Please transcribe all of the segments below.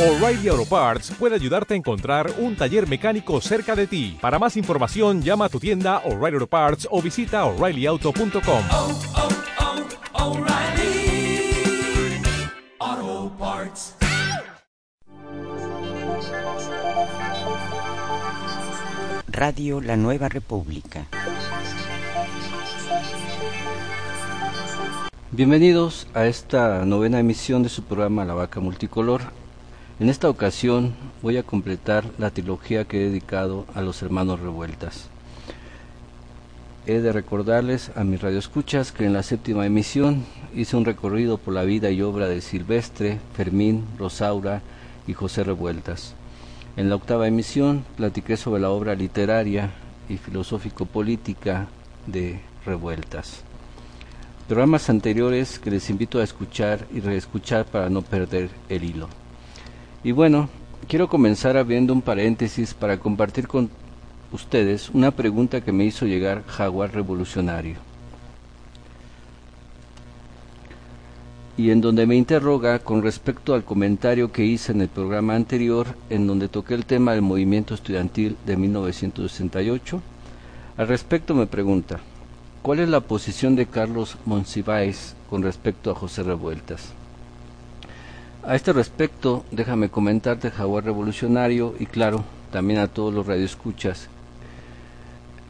O'Reilly Auto Parts puede ayudarte a encontrar un taller mecánico cerca de ti. Para más información, llama a tu tienda O'Reilly Auto Parts o visita oreillyauto.com. oh, oh, Parts. Radio La Nueva República. Bienvenidos a esta novena emisión de su programa La Vaca Multicolor. En esta ocasión voy a completar la trilogía que he dedicado a los hermanos revueltas. He de recordarles a mis radioescuchas que en la séptima emisión hice un recorrido por la vida y obra de Silvestre, Fermín, Rosaura y José Revueltas. En la octava emisión platiqué sobre la obra literaria y filosófico-política de Revueltas. Programas anteriores que les invito a escuchar y reescuchar para no perder el hilo. Y bueno, quiero comenzar abriendo un paréntesis para compartir con ustedes una pregunta que me hizo llegar Jaguar Revolucionario. Y en donde me interroga con respecto al comentario que hice en el programa anterior, en donde toqué el tema del movimiento estudiantil de 1968. Al respecto me pregunta, ¿cuál es la posición de Carlos Monsiváis con respecto a José Revueltas? A este respecto, déjame comentarte Jaguar Revolucionario y claro, también a todos los radioescuchas,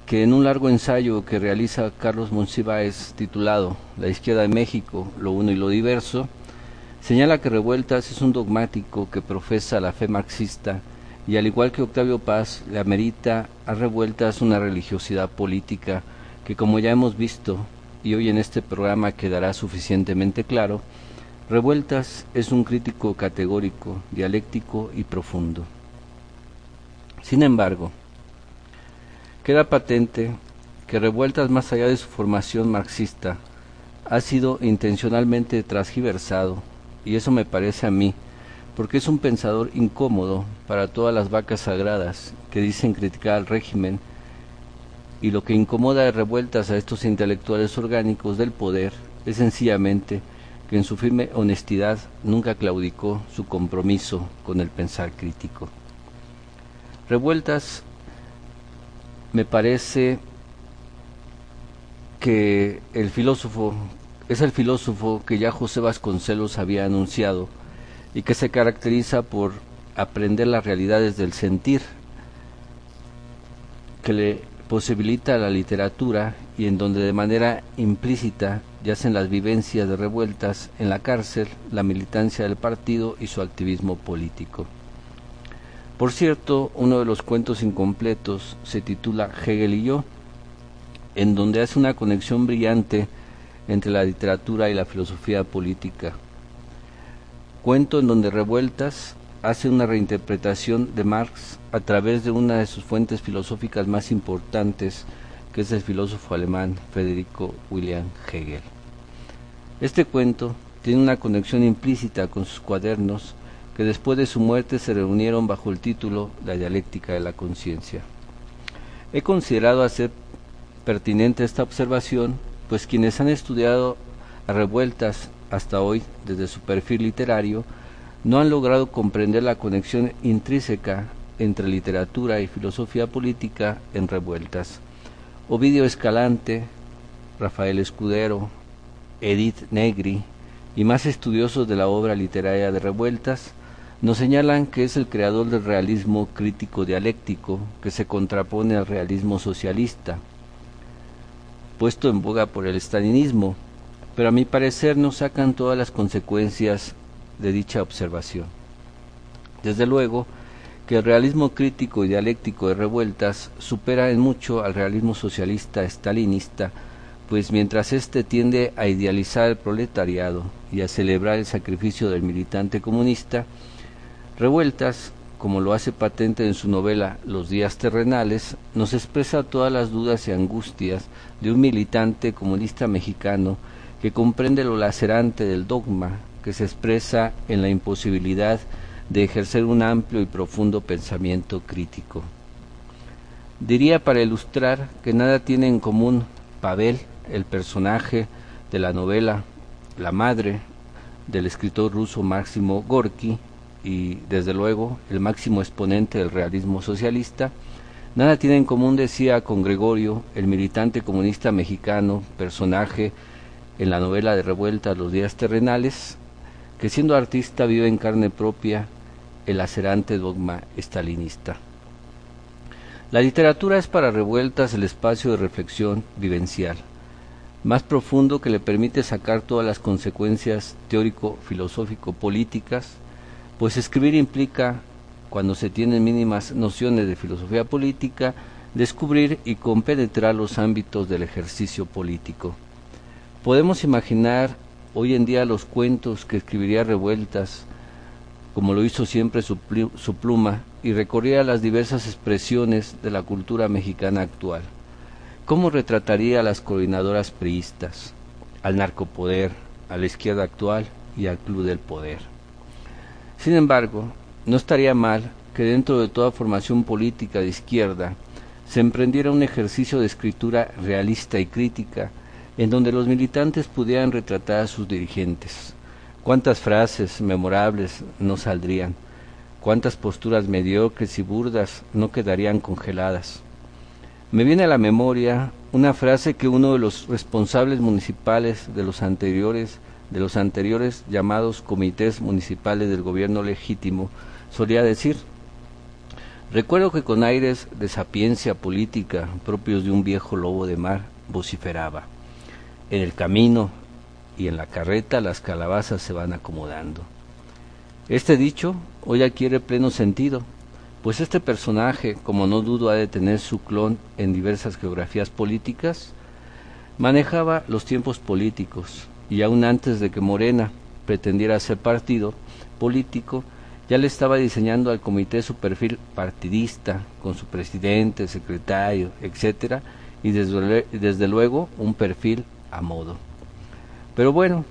que en un largo ensayo que realiza Carlos Monsiváis titulado La izquierda de México, lo uno y lo diverso, señala que Revueltas es un dogmático que profesa la fe marxista y al igual que Octavio Paz le amerita a Revueltas una religiosidad política que como ya hemos visto y hoy en este programa quedará suficientemente claro, Revueltas es un crítico categórico, dialéctico y profundo. Sin embargo, queda patente que Revueltas, más allá de su formación marxista, ha sido intencionalmente transgiversado, y eso me parece a mí, porque es un pensador incómodo para todas las vacas sagradas que dicen criticar al régimen, y lo que incomoda de revueltas a estos intelectuales orgánicos del poder es sencillamente que en su firme honestidad nunca claudicó su compromiso con el pensar crítico. Revueltas me parece que el filósofo es el filósofo que ya José Vasconcelos había anunciado y que se caracteriza por aprender las realidades del sentir, que le posibilita la literatura y en donde de manera implícita yacen las vivencias de revueltas en la cárcel, la militancia del partido y su activismo político. Por cierto, uno de los cuentos incompletos se titula Hegel y yo, en donde hace una conexión brillante entre la literatura y la filosofía política. Cuento en donde Revueltas hace una reinterpretación de Marx a través de una de sus fuentes filosóficas más importantes, que es el filósofo alemán Federico William Hegel. Este cuento tiene una conexión implícita con sus cuadernos que después de su muerte se reunieron bajo el título La dialéctica de la conciencia. He considerado hacer pertinente esta observación, pues quienes han estudiado a revueltas hasta hoy desde su perfil literario no han logrado comprender la conexión intrínseca entre literatura y filosofía política en revueltas. Ovidio Escalante, Rafael Escudero, Edith Negri y más estudiosos de la obra literaria de revueltas nos señalan que es el creador del realismo crítico dialéctico que se contrapone al realismo socialista, puesto en boga por el estalinismo, pero a mi parecer no sacan todas las consecuencias de dicha observación. Desde luego que el realismo crítico y dialéctico de revueltas supera en mucho al realismo socialista estalinista, pues mientras éste tiende a idealizar el proletariado y a celebrar el sacrificio del militante comunista, Revueltas, como lo hace patente en su novela Los días terrenales, nos expresa todas las dudas y angustias de un militante comunista mexicano que comprende lo lacerante del dogma que se expresa en la imposibilidad de ejercer un amplio y profundo pensamiento crítico. Diría para ilustrar que nada tiene en común Pavel, el personaje de la novela La madre del escritor ruso Máximo Gorky, y desde luego el máximo exponente del realismo socialista, nada tiene en común, decía con Gregorio, el militante comunista mexicano, personaje en la novela de Revuelta Los días terrenales, que siendo artista vive en carne propia el lacerante dogma estalinista. La literatura es para revueltas el espacio de reflexión vivencial, más profundo que le permite sacar todas las consecuencias teórico-filosófico-políticas, pues escribir implica, cuando se tienen mínimas nociones de filosofía política, descubrir y compenetrar los ámbitos del ejercicio político. Podemos imaginar hoy en día los cuentos que escribiría Revueltas, como lo hizo siempre su, pluma, y recorría las diversas expresiones de la cultura mexicana actual. ¿Cómo retrataría a las coordinadoras priistas, al narcopoder, a la izquierda actual y al club del poder? Sin embargo, no estaría mal que dentro de toda formación política de izquierda se emprendiera un ejercicio de escritura realista y crítica en donde los militantes pudieran retratar a sus dirigentes. Cuántas frases memorables no saldrían, cuántas posturas mediocres y burdas no quedarían congeladas. Me viene a la memoria una frase que uno de los responsables municipales de los anteriores de los anteriores llamados comités municipales del gobierno legítimo solía decir Recuerdo que con aires de sapiencia política propios de un viejo lobo de mar vociferaba en el camino y en la carreta las calabazas se van acomodando. Este dicho hoy adquiere pleno sentido, pues este personaje, como no dudo ha de tener su clon en diversas geografías políticas, manejaba los tiempos políticos y aún antes de que Morena pretendiera ser partido político, ya le estaba diseñando al comité su perfil partidista, con su presidente, secretario, etcétera, y desde, desde luego un perfil a modo. Pero bueno,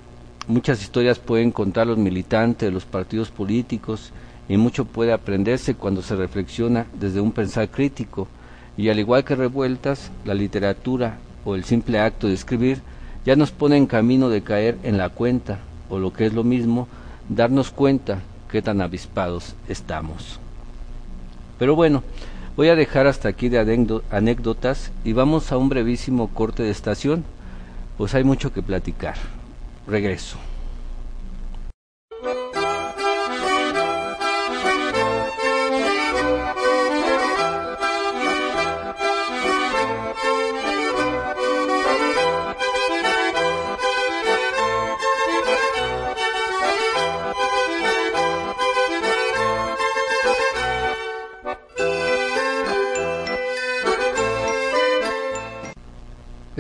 muchas historias pueden contar los militantes los partidos políticos y mucho puede aprenderse cuando se reflexiona desde un pensar crítico y al igual que revueltas, la literatura o el simple acto de escribir ya nos pone en camino de caer en la cuenta o lo que es lo mismo, darnos cuenta qué tan avispados estamos. Pero bueno, voy a dejar hasta aquí de anécdotas y vamos a un brevísimo corte de estación pues hay mucho que platicar. Regreso.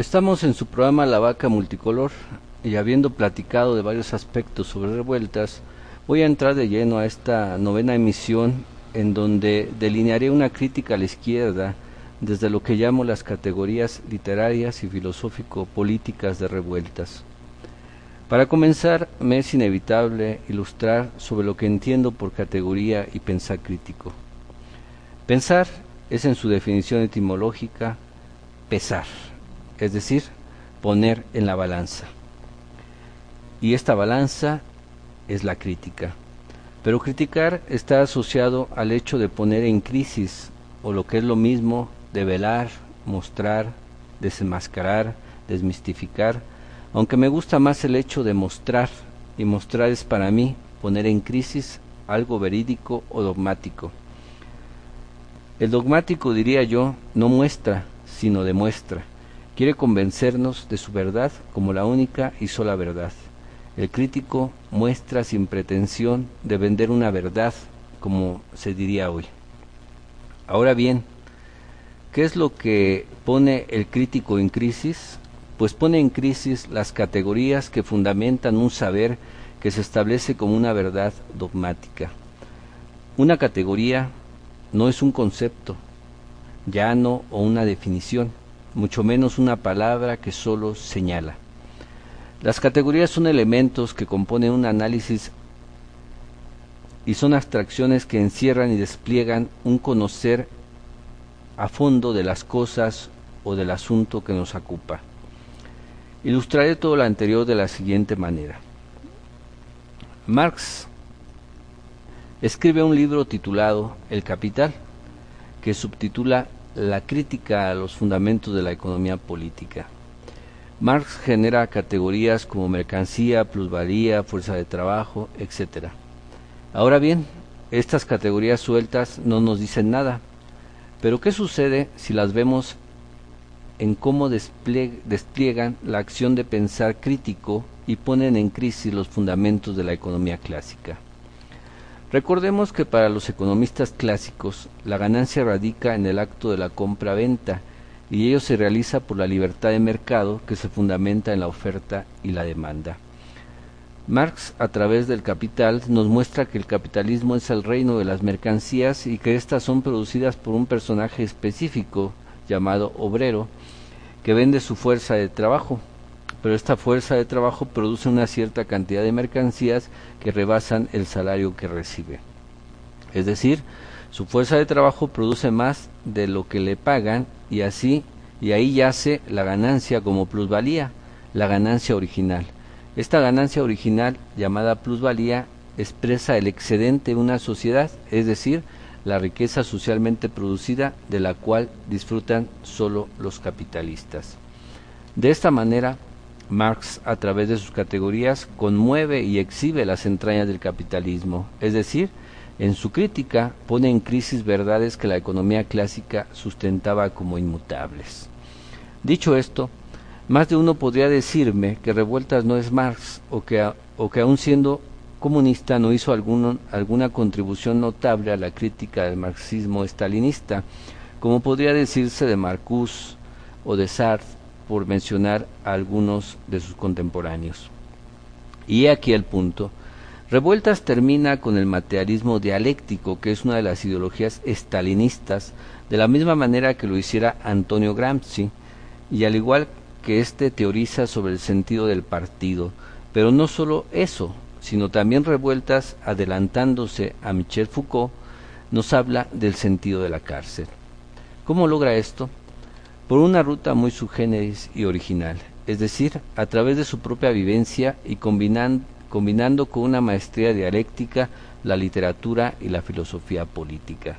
Estamos en su programa La Vaca Multicolor y habiendo platicado de varios aspectos sobre revueltas, voy a entrar de lleno a esta novena emisión en donde delinearé una crítica a la izquierda desde lo que llamo las categorías literarias y filosófico-políticas de revueltas. Para comenzar, me es inevitable ilustrar sobre lo que entiendo por categoría y pensar crítico. Pensar es en su definición etimológica pesar es decir, poner en la balanza. Y esta balanza es la crítica. Pero criticar está asociado al hecho de poner en crisis, o lo que es lo mismo, de velar, mostrar, desenmascarar, desmistificar, aunque me gusta más el hecho de mostrar, y mostrar es para mí poner en crisis algo verídico o dogmático. El dogmático, diría yo, no muestra, sino demuestra. Quiere convencernos de su verdad como la única y sola verdad. El crítico muestra sin pretensión de vender una verdad, como se diría hoy. Ahora bien, ¿qué es lo que pone el crítico en crisis? Pues pone en crisis las categorías que fundamentan un saber que se establece como una verdad dogmática. Una categoría no es un concepto, llano o una definición, mucho menos una palabra que solo señala. Las categorías son elementos que componen un análisis y son abstracciones que encierran y despliegan un conocer a fondo de las cosas o del asunto que nos ocupa. Ilustraré todo lo anterior de la siguiente manera. Marx escribe un libro titulado El Capital, que subtitula La crítica a los fundamentos de la economía política. Marx genera categorías como mercancía, plusvalía, fuerza de trabajo, etc. Ahora bien, estas categorías sueltas no nos dicen nada, pero ¿qué sucede si las vemos en cómo despliegan la acción de pensar crítico y ponen en crisis los fundamentos de la economía clásica? Recordemos que para los economistas clásicos la ganancia radica en el acto de la compra-venta y ello se realiza por la libertad de mercado que se fundamenta en la oferta y la demanda. Marx, a través del Capital, nos muestra que el capitalismo es el reino de las mercancías y que éstas son producidas por un personaje específico llamado obrero, que vende su fuerza de trabajo, pero esta fuerza de trabajo produce una cierta cantidad de mercancías que rebasan el salario que recibe. Es decir, su fuerza de trabajo produce más de lo que le pagan y así y ahí yace la ganancia como plusvalía, la ganancia original. Esta ganancia original llamada plusvalía expresa el excedente de una sociedad, es decir, la riqueza socialmente producida de la cual disfrutan solo los capitalistas. De esta manera, Marx, a través de sus categorías, conmueve y exhibe las entrañas del capitalismo, es decir, en su crítica pone en crisis verdades que la economía clásica sustentaba como inmutables. Dicho esto, más de uno podría decirme que Revueltas no es Marx o que, o que aun siendo comunista no hizo alguna contribución notable a la crítica del marxismo estalinista, como podría decirse de Marcuse o de Sartre, por mencionar a algunos de sus contemporáneos. Y aquí el punto. Revueltas termina con el materialismo dialéctico, que es una de las ideologías estalinistas, de la misma manera que lo hiciera Antonio Gramsci, y al igual que éste teoriza sobre el sentido del partido. Pero no solo eso, sino también Revueltas, adelantándose a Michel Foucault, nos habla del sentido de la cárcel. ¿Cómo logra esto? Por una ruta muy subgéneris y original, es decir, a través de su propia vivencia y combinando con una maestría dialéctica la literatura y la filosofía política.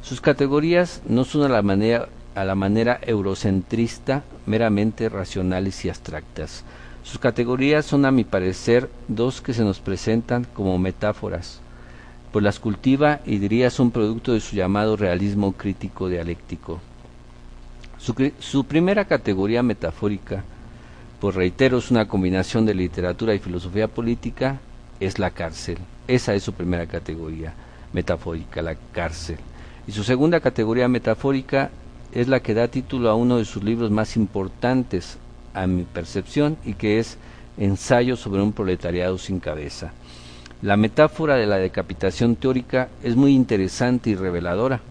Sus categorías no son a la manera, a la manera eurocentrista, meramente racionales y abstractas. Sus categorías son, a mi parecer, dos que se nos presentan como metáforas, pues las cultiva y diría son producto de su llamado realismo crítico dialéctico. Su, su primera categoría metafórica pues reitero, es una combinación de literatura y filosofía política, es la cárcel. Esa es su primera categoría metafórica, la cárcel. Y su segunda categoría metafórica es la que da título a uno de sus libros más importantes, a mi percepción, y que es Ensayo sobre un proletariado sin cabeza. La metáfora de la decapitación teórica es muy interesante y reveladora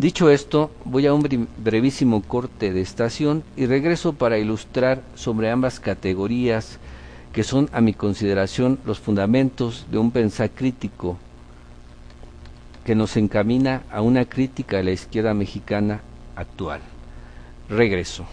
Dicho esto, voy a un brevísimo corte de estación y regreso para ilustrar sobre ambas categorías que son a mi consideración los fundamentos de un pensar crítico que nos encamina a una crítica de la izquierda mexicana actual. Regreso.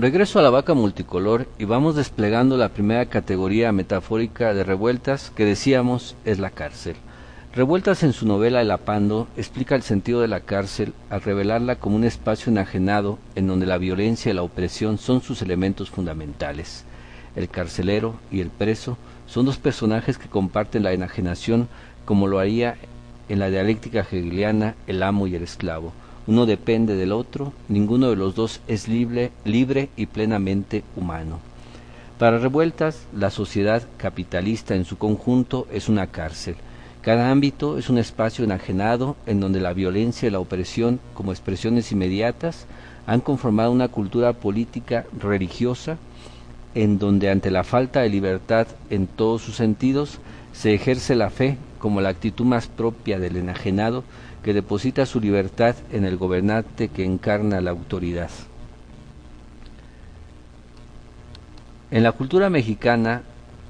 Regreso a la vaca multicolor y vamos desplegando la primera categoría metafórica de revueltas que decíamos es la cárcel. Revueltas en su novela El Apando explica el sentido de la cárcel al revelarla como un espacio enajenado en donde la violencia y la opresión son sus elementos fundamentales. El carcelero y el preso son dos personajes que comparten la enajenación como lo haría en la dialéctica hegeliana el amo y el esclavo uno depende del otro, ninguno de los dos es libre, libre y plenamente humano. Para revueltas, la sociedad capitalista en su conjunto es una cárcel. Cada ámbito es un espacio enajenado en donde la violencia y la opresión, como expresiones inmediatas, han conformado una cultura política religiosa en donde ante la falta de libertad en todos sus sentidos se ejerce la fe como la actitud más propia del enajenado que deposita su libertad en el gobernante que encarna la autoridad. En la cultura mexicana,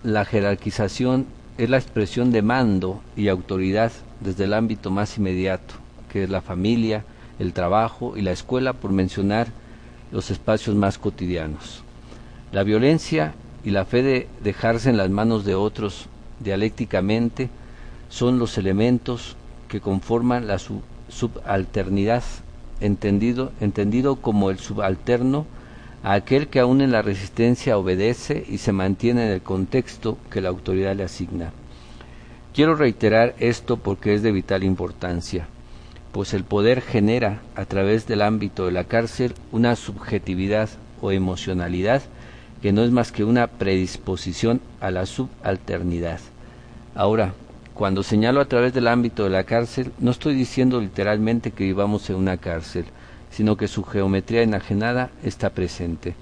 la jerarquización es la expresión de mando y autoridad desde el ámbito más inmediato, que es la familia, el trabajo y la escuela, por mencionar los espacios más cotidianos. La violencia y la fe de dejarse en las manos de otros dialécticamente son los elementos que conforman la subalternidad, entendido, entendido como el subalterno a aquel que aún en la resistencia obedece y se mantiene en el contexto que la autoridad le asigna. Quiero reiterar esto porque es de vital importancia, pues el poder genera a través del ámbito de la cárcel una subjetividad o emocionalidad que no es más que una predisposición a la subalternidad. Ahora, cuando señalo a través del ámbito de la cárcel, no estoy diciendo literalmente que vivamos en una cárcel, sino que su geometría enajenada está presente.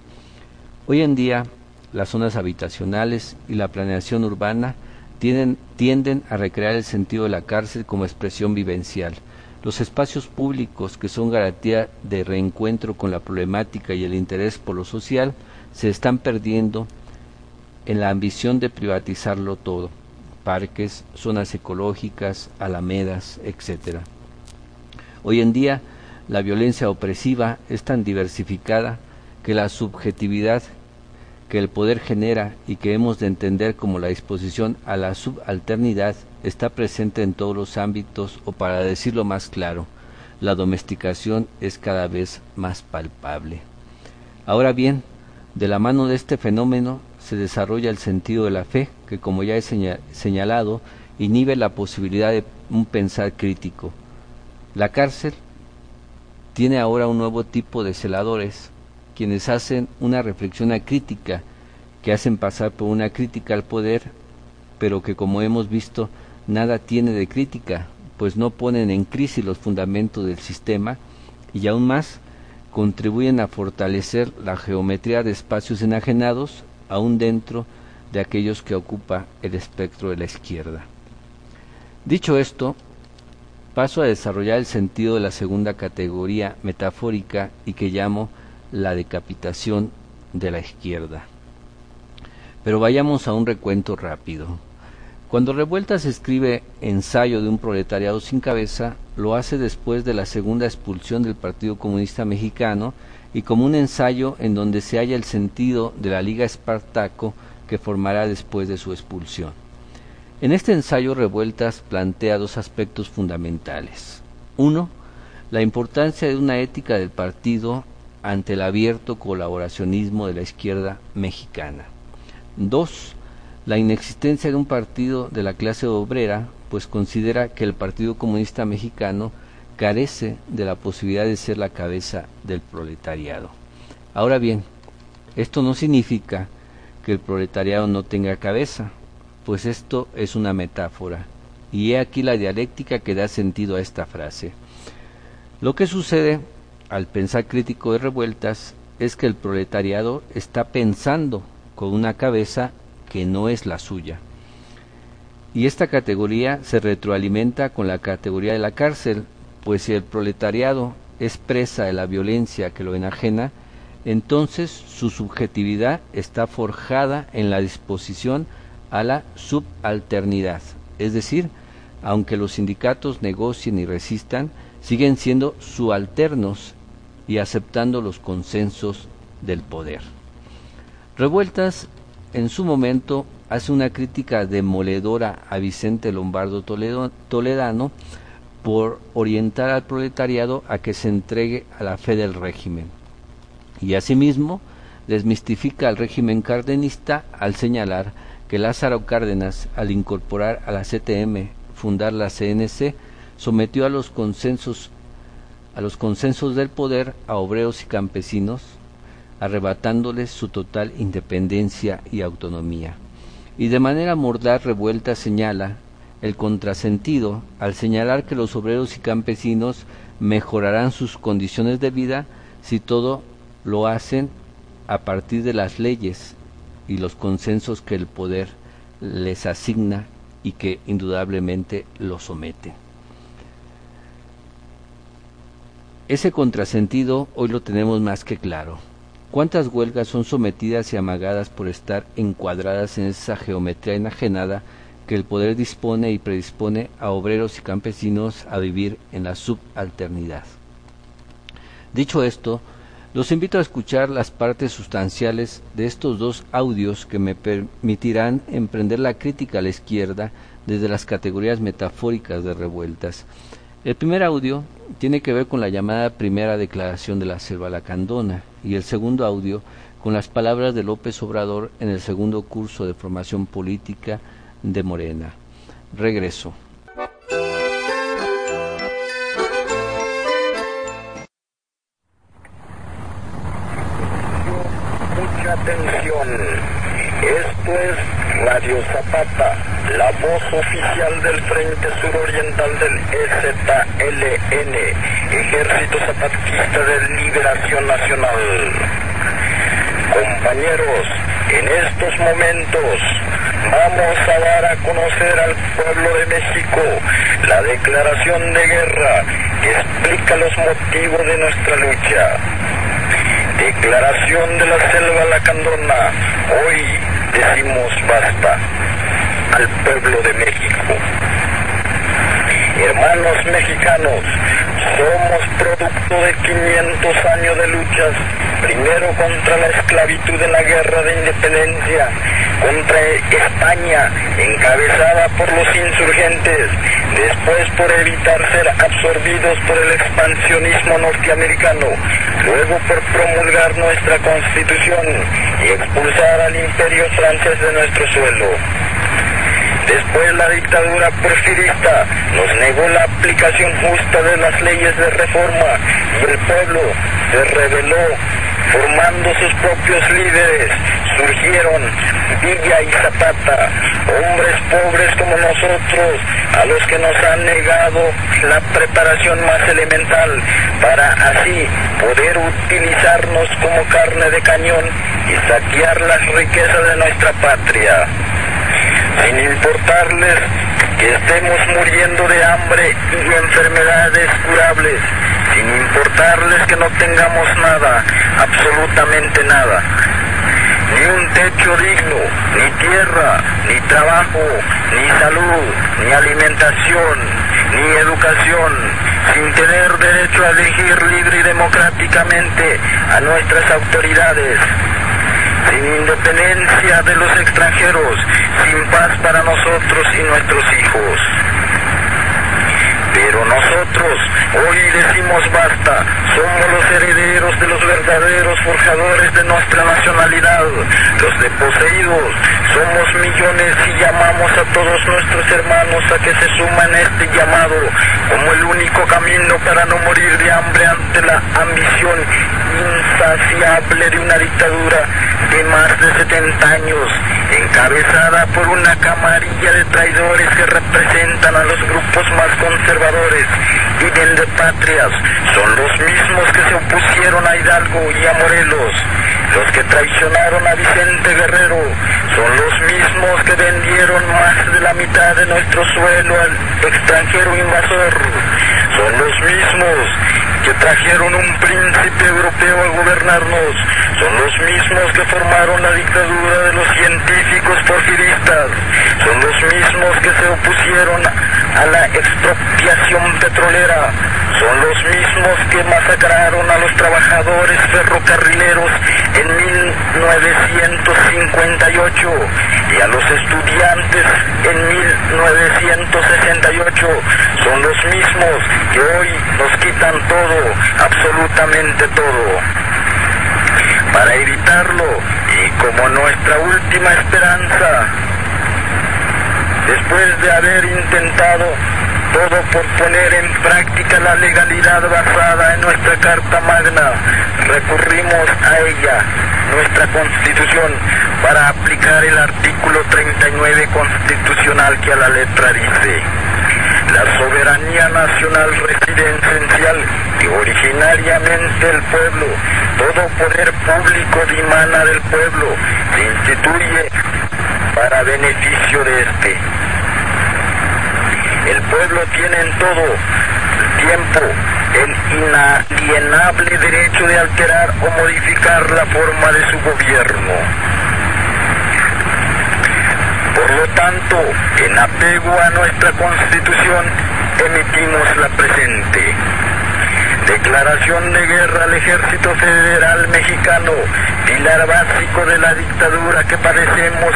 Hoy en día, las zonas habitacionales y la planeación urbana tienden a recrear el sentido de la cárcel como expresión vivencial. Los espacios públicos, que son garantía de reencuentro con la problemática y el interés por lo social, se están perdiendo en la ambición de privatizarlo todo parques, zonas ecológicas, alamedas, etc. Hoy en día, la violencia opresiva es tan diversificada que la subjetividad que el poder genera y que hemos de entender como la disposición a la subalternidad está presente en todos los ámbitos o para decirlo más claro, la domesticación es cada vez más palpable. Ahora bien, de la mano de este fenómeno se desarrolla el sentido de la fe, que como ya he señalado, inhibe la posibilidad de un pensar crítico. La cárcel tiene ahora un nuevo tipo de celadores, quienes hacen una reflexión crítica, que hacen pasar por una crítica al poder, pero que como hemos visto nada tiene de crítica, pues no ponen en crisis los fundamentos del sistema y aún más contribuyen a fortalecer la geometría de espacios enajenados aún dentro de aquellos que ocupa el espectro de la izquierda. Dicho esto, paso a desarrollar el sentido de la segunda categoría metafórica y que llamo la decapitación de la izquierda. Pero vayamos a un recuento rápido. Cuando Revueltas escribe Ensayo de un proletariado sin cabeza, lo hace después de la segunda expulsión del Partido Comunista Mexicano y como un ensayo en donde se halla el sentido de la Liga Espartaco que formará después de su expulsión. En este ensayo Revueltas plantea dos aspectos fundamentales. Uno, la importancia de una ética del partido ante el abierto colaboracionismo de la izquierda mexicana. Dos, la inexistencia de un partido de la clase obrera, pues considera que el Partido Comunista Mexicano carece de la posibilidad de ser la cabeza del proletariado. Ahora bien, esto no significa que el proletariado no tenga cabeza, pues esto es una metáfora, y he aquí la dialéctica que da sentido a esta frase. Lo que sucede al pensar crítico de revueltas es que el proletariado está pensando con una cabeza que no es la suya. Y esta categoría se retroalimenta con la categoría de la cárcel, pues si el proletariado es presa de la violencia que lo enajena, entonces su subjetividad está forjada en la disposición a la subalternidad, es decir, aunque los sindicatos negocien y resistan, siguen siendo subalternos y aceptando los consensos del poder. Revueltas en su momento hace una crítica demoledora a Vicente Lombardo Toledano por orientar al proletariado a que se entregue a la fe del régimen. Y asimismo desmistifica al régimen cardenista al señalar que Lázaro Cárdenas, al incorporar a la CTM, fundar la CNC, sometió a los consensos a los consensos del poder a obreros y campesinos, arrebatándoles su total independencia y autonomía. Y de manera mordaz revuelta señala el contrasentido al señalar que los obreros y campesinos mejorarán sus condiciones de vida si todo lo hacen a partir de las leyes y los consensos que el poder les asigna y que indudablemente lo someten. Ese contrasentido hoy lo tenemos más que claro. ¿Cuántas huelgas son sometidas y amagadas por estar encuadradas en esa geometría enajenada que el poder dispone y predispone a obreros y campesinos a vivir en la subalternidad? Dicho esto, los invito a escuchar las partes sustanciales de estos dos audios que me permitirán emprender la crítica a la izquierda desde las categorías metafóricas de revueltas. El primer audio tiene que ver con la llamada primera declaración de la selva lacandona y el segundo audio con las palabras de López Obrador en el segundo curso de formación política de Morena. Regreso. Mucha atención. Esto es Radio Zapata, la voz oficial del Frente Suroriental del EZLN, Ejército Zapatista de Liberación Nacional. Compañeros, en estos momentos vamos a dar a conocer al pueblo de México la declaración de guerra que explica los motivos de nuestra lucha. Declaración de la selva lacandona. Hoy decimos basta al pueblo de México. Hermanos mexicanos, somos producto de 500 años de luchas, primero contra la esclavitud en la guerra de independencia, contra España, encabezada por los insurgentes, después por evitar ser absorbidos por el expansionismo norteamericano, luego por promulgar nuestra constitución y expulsar al imperio francés de nuestro suelo. Después la dictadura porfirista nos negó la aplicación justa de las leyes de reforma y el pueblo se rebeló formando sus propios líderes. Surgieron Villa y Zapata, hombres pobres como nosotros, a los que nos han negado la preparación más elemental para así poder utilizarnos como carne de cañón y saquear las riquezas de nuestra patria sin importarles que estemos muriendo de hambre y enfermedades curables, sin importarles que no tengamos nada, absolutamente nada. Ni un techo digno, ni tierra, ni trabajo, ni salud, ni alimentación, ni educación, sin tener derecho a elegir libre y democráticamente a nuestras autoridades, sin independencia de los extranjeros, sin paz para nosotros y nuestros hijos. Pero nosotros hoy decimos basta, somos los herederos de los verdaderos forjadores de nuestra nacionalidad, los deposeídos, somos millones y llamamos a todos nuestros hermanos a que se suman a este llamado como el único camino para no morir de hambre ante la ambición insaciable de una dictadura de más de 70 años, encabezada por una camarilla de traidores que representan a los grupos más conservadores y patrias. Son los mismos que se opusieron a Hidalgo y a Morelos, los que traicionaron a Vicente Guerrero, son los mismos que vendieron más de la mitad de nuestro suelo al extranjero invasor, son los mismos que trajeron un príncipe europeo a gobernarnos, son los mismos que formaron la dictadura de los científicos porfiristas, son los mismos que se opusieron a la expropiación petrolera, son los mismos que masacraron a los trabajadores ferrocarrileros en 1958 y a los estudiantes en 1968. Son los mismos que hoy nos quitan todo, absolutamente todo. Para evitarlo y como nuestra última esperanza, después de haber intentado todo por poner en práctica la legalidad basada en nuestra Carta Magna. Recurrimos a ella, nuestra Constitución, para aplicar el artículo 39 constitucional que a la letra dice. La soberanía nacional reside esencial y originariamente el pueblo. Todo poder público dimana del pueblo. Se instituye para beneficio de este. El pueblo tiene en todo tiempo el inalienable derecho de alterar o modificar la forma de su gobierno. Por lo tanto, en apego a nuestra Constitución, emitimos la presente. Declaración de guerra al Ejército Federal Mexicano, pilar básico de la dictadura que padecemos,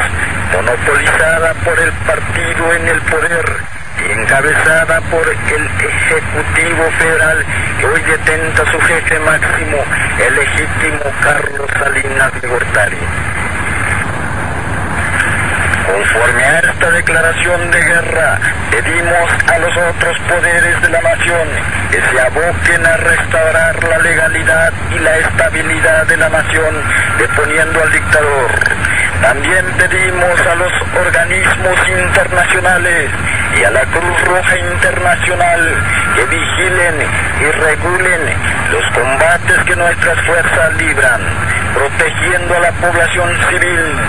monopolizada por el partido en el poder y encabezada por el Ejecutivo Federal que hoy detenta su jefe máximo, el legítimo Carlos Salinas de Gortari. Conforme a esta declaración de guerra, pedimos a los otros poderes de la nación que se aboquen a restaurar la legalidad y la estabilidad de la nación, deponiendo al dictador. También pedimos a los organismos internacionales y a la Cruz Roja Internacional que vigilen y regulen los combates que nuestras fuerzas libran, protegiendo a la población civil,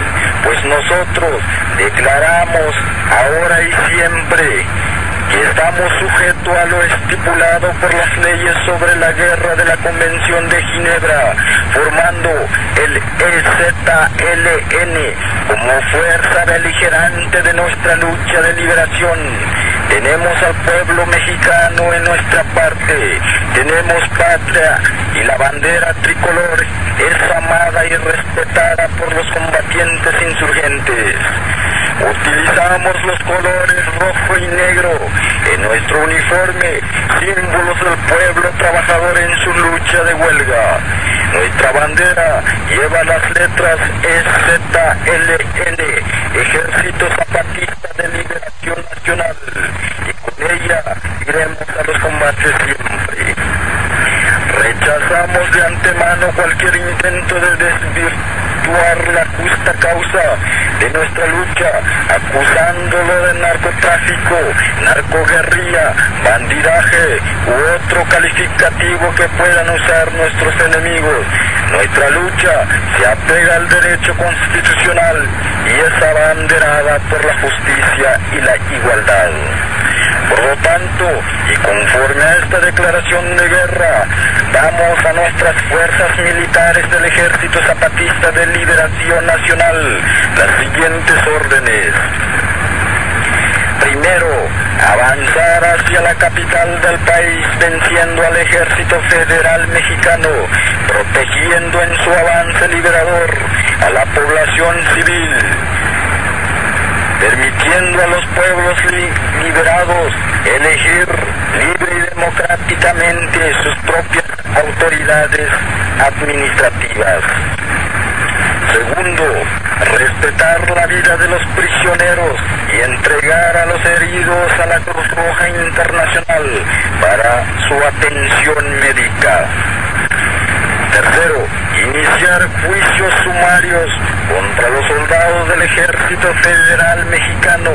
pues nosotros declaramos ahora y siempre que estamos sujetos a lo estipulado por las leyes sobre la guerra de la Convención de Ginebra, formando el EZLN como fuerza beligerante de nuestra lucha de liberación. Tenemos al pueblo mexicano en nuestra parte, tenemos patria y la bandera tricolor es amada y respetada por los combatientes insurgentes. Utilizamos los colores rojo y negro en nuestro uniforme, símbolos del pueblo trabajador en su lucha de huelga. Nuestra bandera lleva las letras EZLN, Ejército Zapatista de Liberación Nacional, y con ella iremos a los combates siempre. Rechazamos de antemano cualquier intento de desvirtuar la justa causa de nuestra lucha, acusándolo de narcotráfico, narcoguerrilla, bandidaje u otro calificativo que puedan usar nuestros enemigos. Nuestra lucha se apega al derecho constitucional y es abanderada por la justicia y la igualdad. Por lo tanto, y conforme a esta declaración de guerra, damos a nuestras fuerzas militares del Ejército Zapatista de Liberación Nacional las siguientes órdenes. Primero, avanzar hacia la capital del país venciendo al ejército federal mexicano, protegiendo en su avance liberador a la población civil, permitiendo a los pueblos li liberados elegir libre y democráticamente sus propias autoridades administrativas. Segundo, respetar la vida de los prisioneros y entregar a los heridos a la Cruz Roja Internacional para su atención médica. Tercero, iniciar juicios sumarios contra los soldados del Ejército Federal Mexicano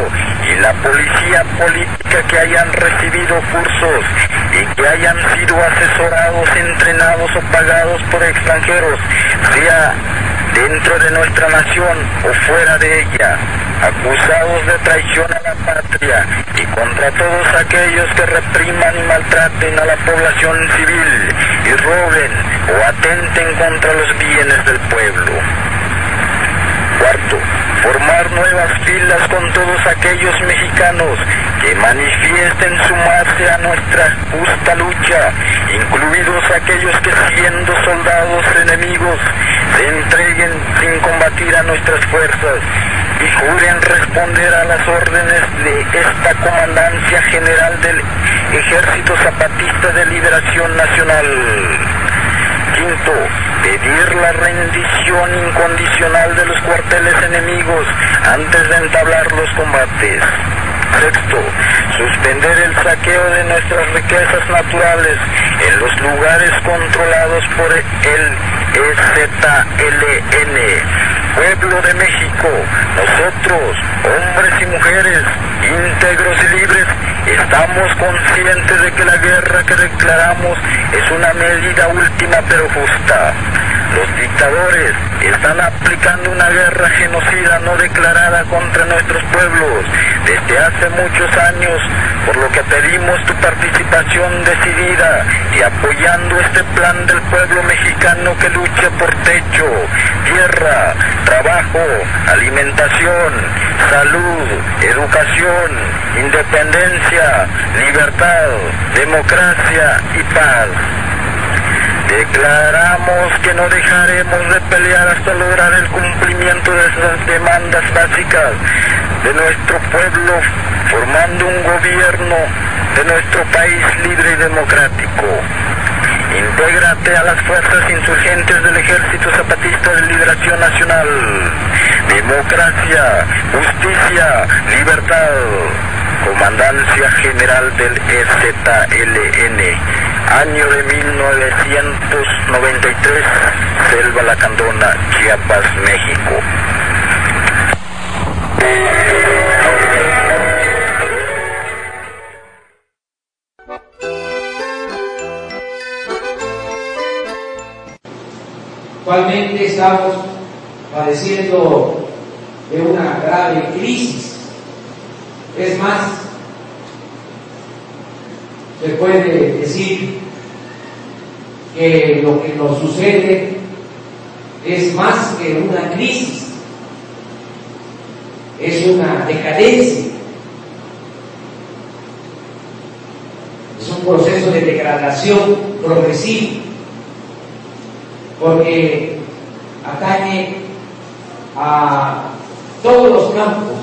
y la policía política que hayan recibido cursos y que hayan sido asesorados, entrenados o pagados por extranjeros, sea dentro de nuestra nación o fuera de ella, acusados de traición a la patria y contra todos aquellos que repriman y maltraten a la población civil y roben o atenten contra los bienes del pueblo. Cuarto, formar nuevas filas con todos aquellos mexicanos que manifiesten sumarse a nuestra justa lucha, incluidos aquellos que siendo soldados enemigos se entreguen sin combatir a nuestras fuerzas juren responder a las órdenes de esta Comandancia General del Ejército Zapatista de Liberación Nacional. Quinto, pedir la rendición incondicional de los cuarteles enemigos antes de entablar los combates. Sexto, suspender el saqueo de nuestras riquezas naturales en los lugares controlados por el EZLN. Pueblo de México, nosotros, hombres y mujeres, íntegros y libres, estamos conscientes de que la guerra que declaramos es una medida última pero justa. Los dictadores están aplicando una guerra genocida no declarada contra nuestros pueblos desde hace muchos años, por lo que pedimos tu participación decidida y apoyando este plan del pueblo mexicano que lucha por techo, tierra, trabajo, alimentación, salud, educación, independencia, libertad, democracia y paz. Declaramos que no dejaremos de pelear hasta lograr el cumplimiento de esas demandas básicas de nuestro pueblo, formando un gobierno de nuestro país libre y democrático. Intégrate a las fuerzas insurgentes del Ejército Zapatista de Liberación Nacional. Democracia, justicia, libertad. Comandancia General del EZLN, año de 1993, Selva Lacandona, Chiapas, México. Actualmente estamos padeciendo de una grave crisis. Es más, se puede decir que lo que nos sucede es más que una crisis, es una decadencia, es un proceso de degradación progresiva porque atañe a todos los campos,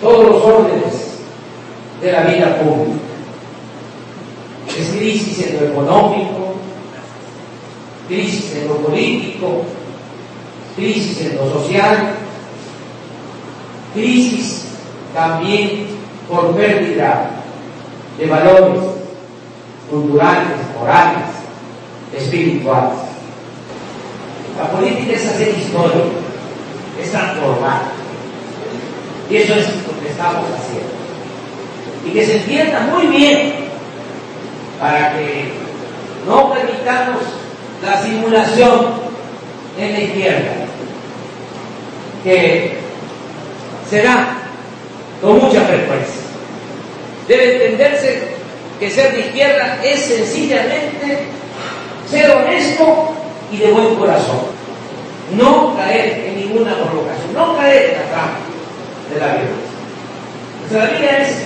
todos los órdenes de la vida pública. Es crisis en lo económico, crisis en lo político, crisis en lo social, crisis también por pérdida de valores culturales, morales, espirituales. La política es hacer historia, es transformar. Y eso es lo que estamos haciendo. Y que se entienda muy bien para que no permitamos la simulación en la izquierda, que se da con mucha frecuencia. Debe entenderse que ser de izquierda es sencillamente ser honesto y de buen corazón. No caer en ninguna provocación, no caer en la trampa de la violencia. Nuestra vida es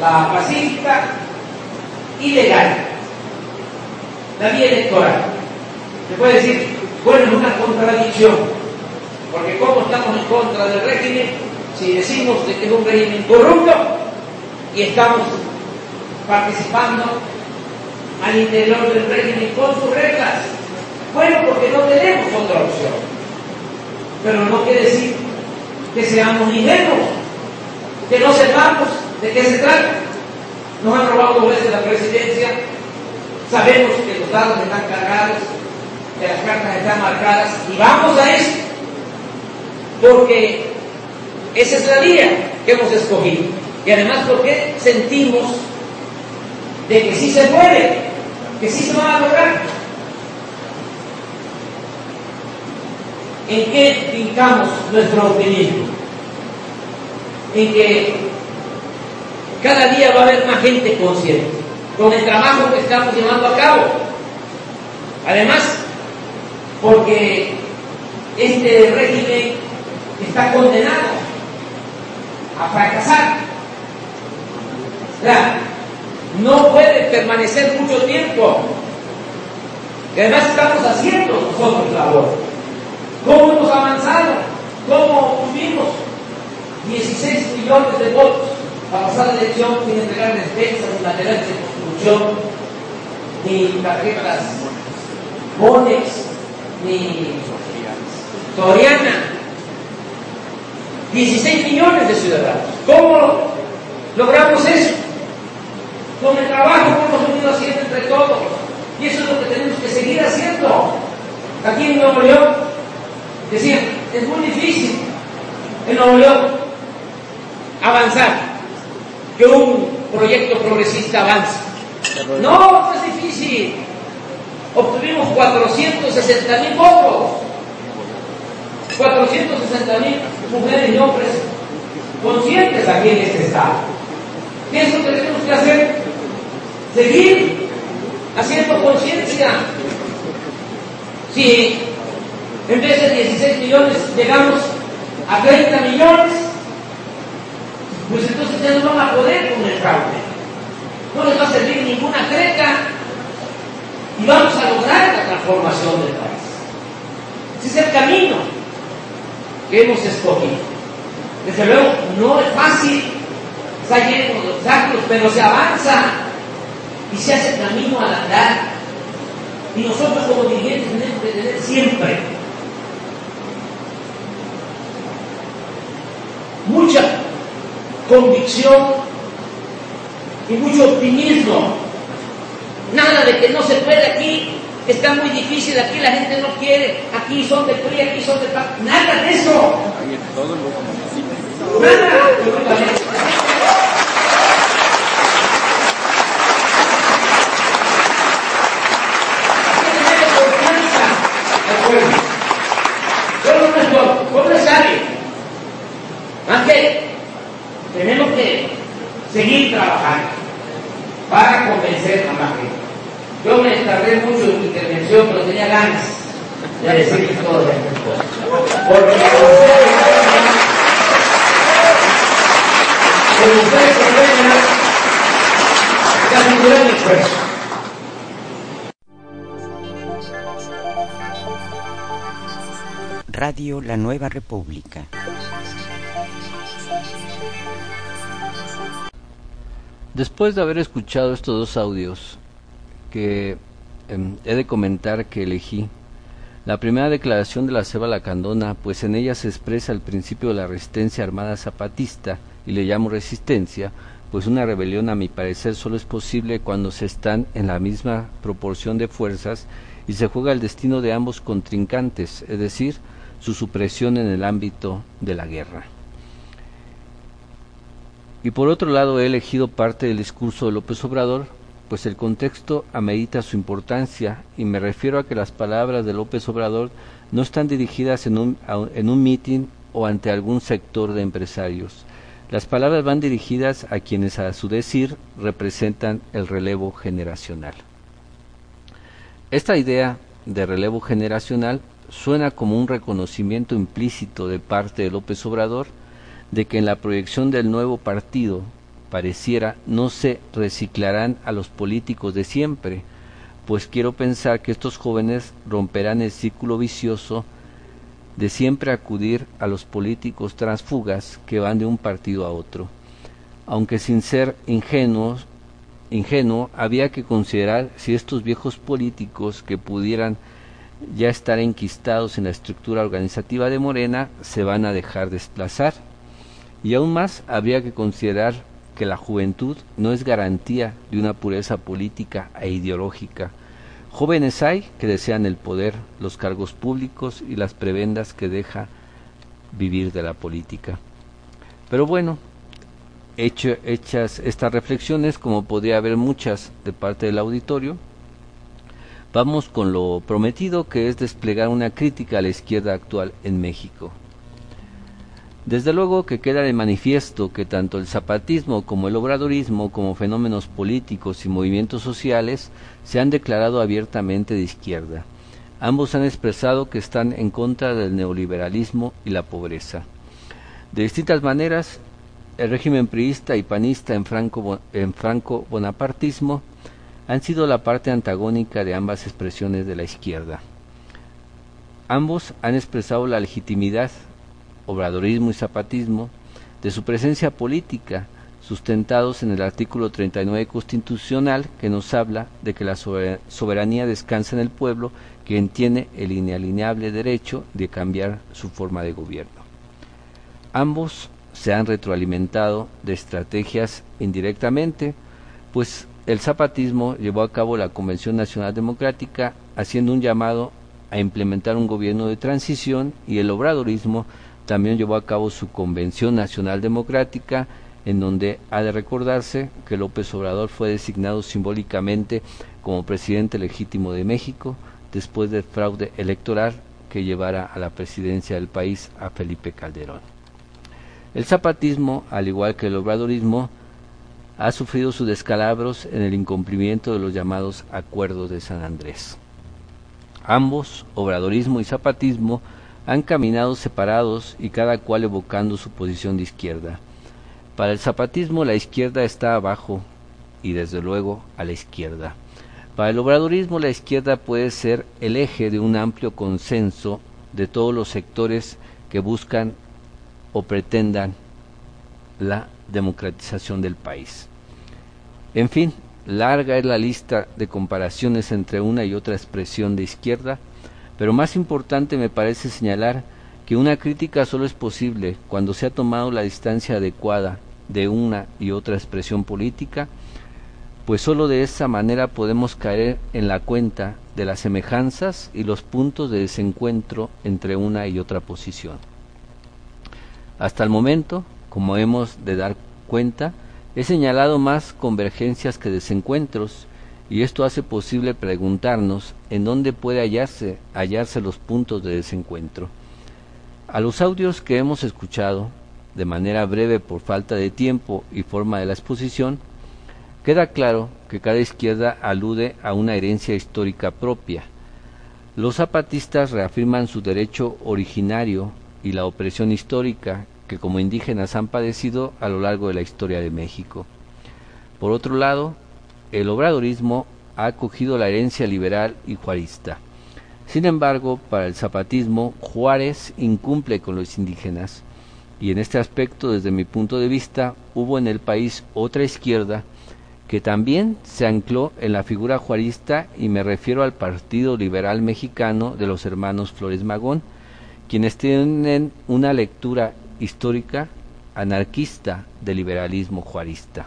la pacífica y legal, la vía electoral. Se puede decir, bueno, es una contradicción, porque ¿cómo estamos en contra del régimen si decimos de que es un régimen corrupto y estamos participando al interior del régimen con sus reglas. Bueno, porque no tenemos otra opción. Pero no quiere decir que seamos ingenuos, que no sepamos de qué se trata. Nos han robado dos veces la presidencia, sabemos que los datos están cargados, que las cartas están marcadas y vamos a eso, porque esa es la vía que hemos escogido. Y además porque sentimos de que sí se puede, que sí se va a lograr. ¿En qué fincamos nuestro optimismo? En que cada día va a haber más gente consciente con el trabajo que estamos llevando a cabo. Además, porque este régimen está condenado a fracasar. ¿Verdad? no puede permanecer mucho tiempo. Y además estamos haciendo nosotros labor. ¿Cómo hemos avanzado? ¿Cómo tuvimos 16 millones de votos para pasar la elección sin entregar despensas, ni materiales de construcción, ni tarjetas Bonex, ni Soriana? 16 millones de ciudadanos. ¿Cómo logramos eso? con el trabajo que hemos venido haciendo entre todos. Y eso es lo que tenemos que seguir haciendo. Aquí en Nuevo León, decían, es muy difícil en Nuevo León avanzar, que un proyecto progresista avance. No, es difícil. obtuvimos 460 mil votos. 460 mil mujeres y hombres conscientes aquí en este estado. ¿Qué es lo que tenemos que hacer? Seguir haciendo conciencia. Si en vez de 16 millones llegamos a 30 millones, pues entonces ya no van a poder con el fraude. No les va a servir ninguna creca y vamos a lograr la transformación del país. Ese es el camino que hemos escogido. Desde luego, no es fácil, está lleno de obstáculos, pero se avanza y se hace camino al andar. Y nosotros como dirigentes tenemos que tener siempre mucha convicción y mucho optimismo. Nada de que no se puede aquí, está muy difícil, aquí la gente no quiere, aquí son de PRI, aquí son de PAN. Nada de eso. Nada. Después de haber escuchado estos dos audios, que em, he de comentar que elegí, la primera declaración de la Ceba Lacandona, pues en ella se expresa el principio de la resistencia armada zapatista, y le llamo resistencia, pues una rebelión a mi parecer solo es posible cuando se están en la misma proporción de fuerzas y se juega el destino de ambos contrincantes, es decir, su supresión en el ámbito de la guerra. Y por otro lado he elegido parte del discurso de López Obrador, pues el contexto amerita su importancia y me refiero a que las palabras de López Obrador no están dirigidas en un, en un mitin o ante algún sector de empresarios. Las palabras van dirigidas a quienes a su decir representan el relevo generacional. Esta idea de relevo generacional suena como un reconocimiento implícito de parte de López Obrador de que en la proyección del nuevo partido pareciera no se reciclarán a los políticos de siempre, pues quiero pensar que estos jóvenes romperán el círculo vicioso de siempre acudir a los políticos transfugas que van de un partido a otro. Aunque sin ser ingenuos, ingenuo, había que considerar si estos viejos políticos que pudieran ya estar enquistados en la estructura organizativa de Morena se van a dejar desplazar. Y aún más habría que considerar que la juventud no es garantía de una pureza política e ideológica. Jóvenes hay que desean el poder, los cargos públicos y las prebendas que deja vivir de la política. Pero bueno, hecho, hechas estas reflexiones, como podría haber muchas de parte del auditorio, vamos con lo prometido que es desplegar una crítica a la izquierda actual en México. Desde luego que queda de manifiesto que tanto el zapatismo como el obradorismo, como fenómenos políticos y movimientos sociales, se han declarado abiertamente de izquierda. Ambos han expresado que están en contra del neoliberalismo y la pobreza. De distintas maneras, el régimen priista y panista en franco, en franco bonapartismo han sido la parte antagónica de ambas expresiones de la izquierda. Ambos han expresado la legitimidad obradorismo y zapatismo, de su presencia política, sustentados en el artículo 39 constitucional que nos habla de que la soberanía descansa en el pueblo, quien tiene el inalienable derecho de cambiar su forma de gobierno. Ambos se han retroalimentado de estrategias indirectamente, pues el zapatismo llevó a cabo la Convención Nacional Democrática haciendo un llamado a implementar un gobierno de transición y el obradorismo también llevó a cabo su Convención Nacional Democrática en donde ha de recordarse que López Obrador fue designado simbólicamente como presidente legítimo de México después del fraude electoral que llevara a la presidencia del país a Felipe Calderón. El zapatismo, al igual que el obradorismo, ha sufrido sus descalabros en el incumplimiento de los llamados acuerdos de San Andrés. Ambos, obradorismo y zapatismo, han caminado separados y cada cual evocando su posición de izquierda. Para el zapatismo la izquierda está abajo y desde luego a la izquierda. Para el obradorismo la izquierda puede ser el eje de un amplio consenso de todos los sectores que buscan o pretendan la democratización del país. En fin, larga es la lista de comparaciones entre una y otra expresión de izquierda, pero más importante me parece señalar que una crítica solo es posible cuando se ha tomado la distancia adecuada de una y otra expresión política pues sólo de esa manera podemos caer en la cuenta de las semejanzas y los puntos de desencuentro entre una y otra posición. Hasta el momento, como hemos de dar cuenta, he señalado más convergencias que desencuentros, y esto hace posible preguntarnos en dónde puede hallarse, hallarse los puntos de desencuentro. A los audios que hemos escuchado, de manera breve por falta de tiempo y forma de la exposición, Queda claro que cada izquierda alude a una herencia histórica propia. Los zapatistas reafirman su derecho originario y la opresión histórica que como indígenas han padecido a lo largo de la historia de México. Por otro lado, el obradorismo ha acogido la herencia liberal y juarista. Sin embargo, para el zapatismo, Juárez incumple con los indígenas, y en este aspecto, desde mi punto de vista, hubo en el país otra izquierda que también se ancló en la figura juarista y me refiero al Partido Liberal Mexicano de los hermanos Flores Magón, quienes tienen una lectura histórica anarquista del liberalismo juarista.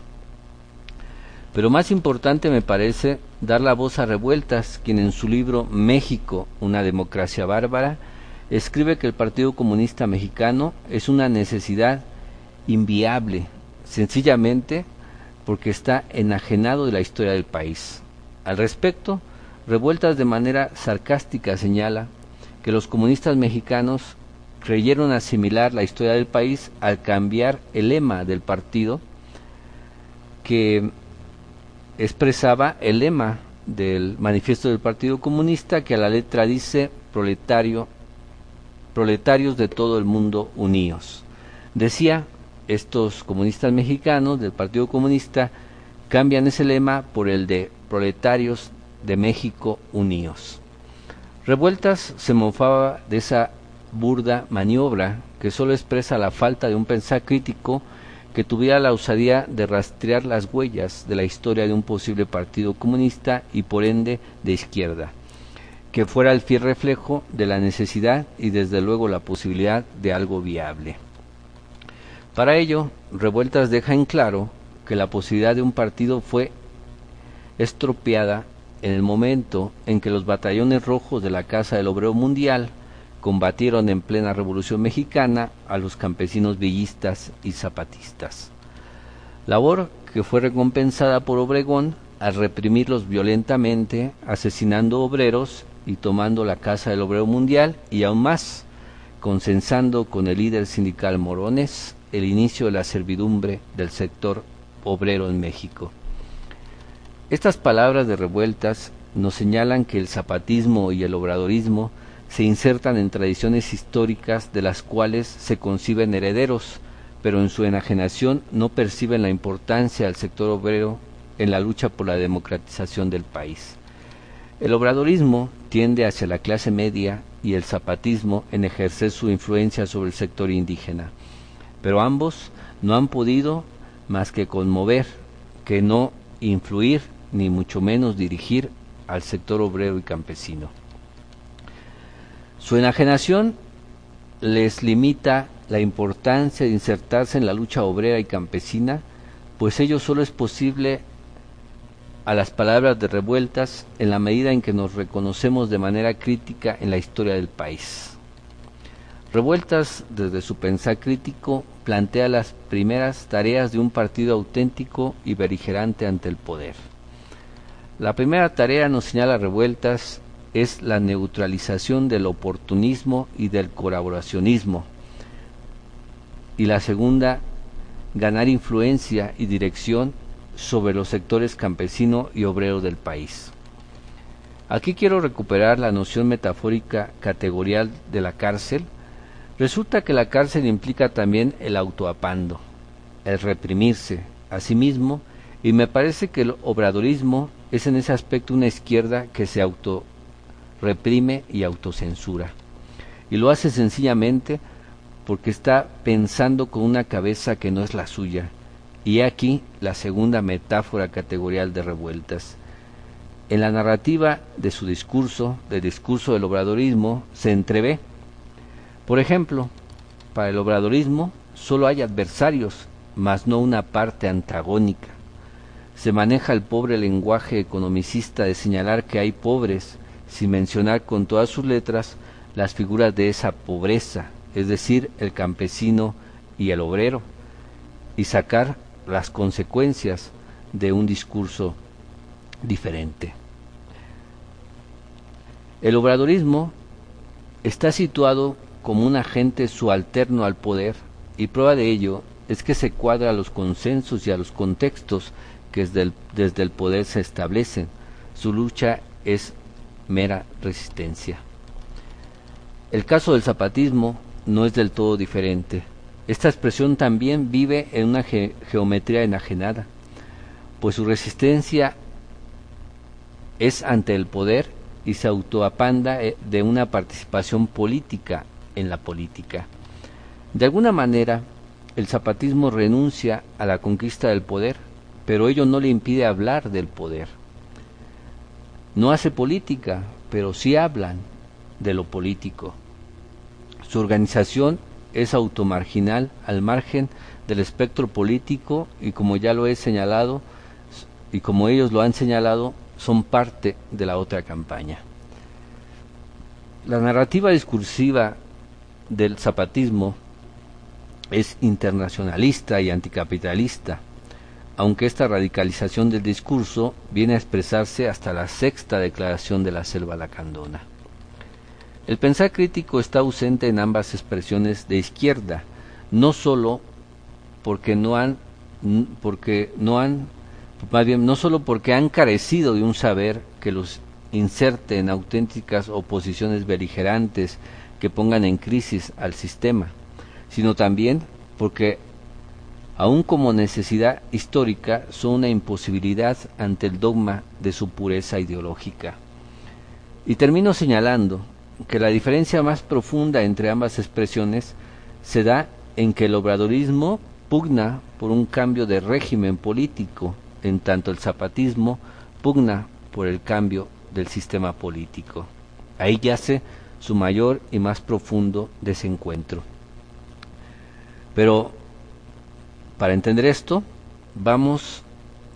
Pero más importante me parece dar la voz a Revueltas, quien en su libro México, una democracia bárbara, escribe que el Partido Comunista Mexicano es una necesidad inviable, sencillamente porque está enajenado de la historia del país. Al respecto, Revueltas de manera sarcástica señala que los comunistas mexicanos creyeron asimilar la historia del país al cambiar el lema del partido que expresaba el lema del manifiesto del Partido Comunista que a la letra dice proletario proletarios de todo el mundo unidos. Decía estos comunistas mexicanos del Partido Comunista cambian ese lema por el de proletarios de México unidos. Revueltas se mofaba de esa burda maniobra que solo expresa la falta de un pensar crítico que tuviera la osadía de rastrear las huellas de la historia de un posible partido comunista y por ende de izquierda, que fuera el fiel reflejo de la necesidad y desde luego la posibilidad de algo viable. Para ello, Revueltas deja en claro que la posibilidad de un partido fue estropeada en el momento en que los batallones rojos de la Casa del Obrero Mundial combatieron en plena Revolución Mexicana a los campesinos villistas y zapatistas. Labor que fue recompensada por Obregón al reprimirlos violentamente, asesinando obreros y tomando la Casa del Obrero Mundial y aún más, consensando con el líder sindical Morones el inicio de la servidumbre del sector obrero en México. Estas palabras de revueltas nos señalan que el zapatismo y el obradorismo se insertan en tradiciones históricas de las cuales se conciben herederos, pero en su enajenación no perciben la importancia del sector obrero en la lucha por la democratización del país. El obradorismo tiende hacia la clase media y el zapatismo en ejercer su influencia sobre el sector indígena pero ambos no han podido más que conmover, que no influir ni mucho menos dirigir al sector obrero y campesino. Su enajenación les limita la importancia de insertarse en la lucha obrera y campesina, pues ello solo es posible a las palabras de revueltas en la medida en que nos reconocemos de manera crítica en la historia del país. Revueltas, desde su pensar crítico, plantea las primeras tareas de un partido auténtico y beligerante ante el poder. La primera tarea, nos señala Revueltas, es la neutralización del oportunismo y del colaboracionismo. Y la segunda, ganar influencia y dirección sobre los sectores campesino y obrero del país. Aquí quiero recuperar la noción metafórica categorial de la cárcel. Resulta que la cárcel implica también el autoapando, el reprimirse a sí mismo, y me parece que el obradorismo es en ese aspecto una izquierda que se auto reprime y autocensura. Y lo hace sencillamente porque está pensando con una cabeza que no es la suya. Y aquí la segunda metáfora categorial de revueltas. En la narrativa de su discurso, del discurso del obradorismo, se entrevé. Por ejemplo, para el obradorismo solo hay adversarios, mas no una parte antagónica. Se maneja el pobre lenguaje economicista de señalar que hay pobres sin mencionar con todas sus letras las figuras de esa pobreza, es decir, el campesino y el obrero, y sacar las consecuencias de un discurso diferente. El obradorismo está situado como un agente subalterno al poder y prueba de ello es que se cuadra a los consensos y a los contextos que desde el, desde el poder se establecen. Su lucha es mera resistencia. El caso del zapatismo no es del todo diferente. Esta expresión también vive en una geometría enajenada, pues su resistencia es ante el poder y se autoapanda eh, de una participación política en la política. De alguna manera, el zapatismo renuncia a la conquista del poder, pero ello no le impide hablar del poder no hace política, pero sí hablan de lo político. Su organización es automarginal al margen del espectro político y como ya lo he señalado y como ellos lo han señalado, son parte de la otra campaña. La narrativa discursiva del zapatismo es internacionalista y anticapitalista aunque esta radicalización del discurso viene a expresarse hasta la sexta declaración de la selva lacandona. El pensar crítico está ausente en ambas expresiones de izquierda, no solo porque no han porque no han más bien no solo porque han carecido de un saber que los inserte en auténticas oposiciones beligerantes que pongan en crisis al sistema, sino también porque aun como necesidad histórica, son una imposibilidad ante el dogma de su pureza ideológica. Y termino señalando que la diferencia más profunda entre ambas expresiones se da en que el obradorismo pugna por un cambio de régimen político, en tanto el zapatismo pugna por el cambio del sistema político. Ahí yace su mayor y más profundo desencuentro. Pero para entender esto, vamos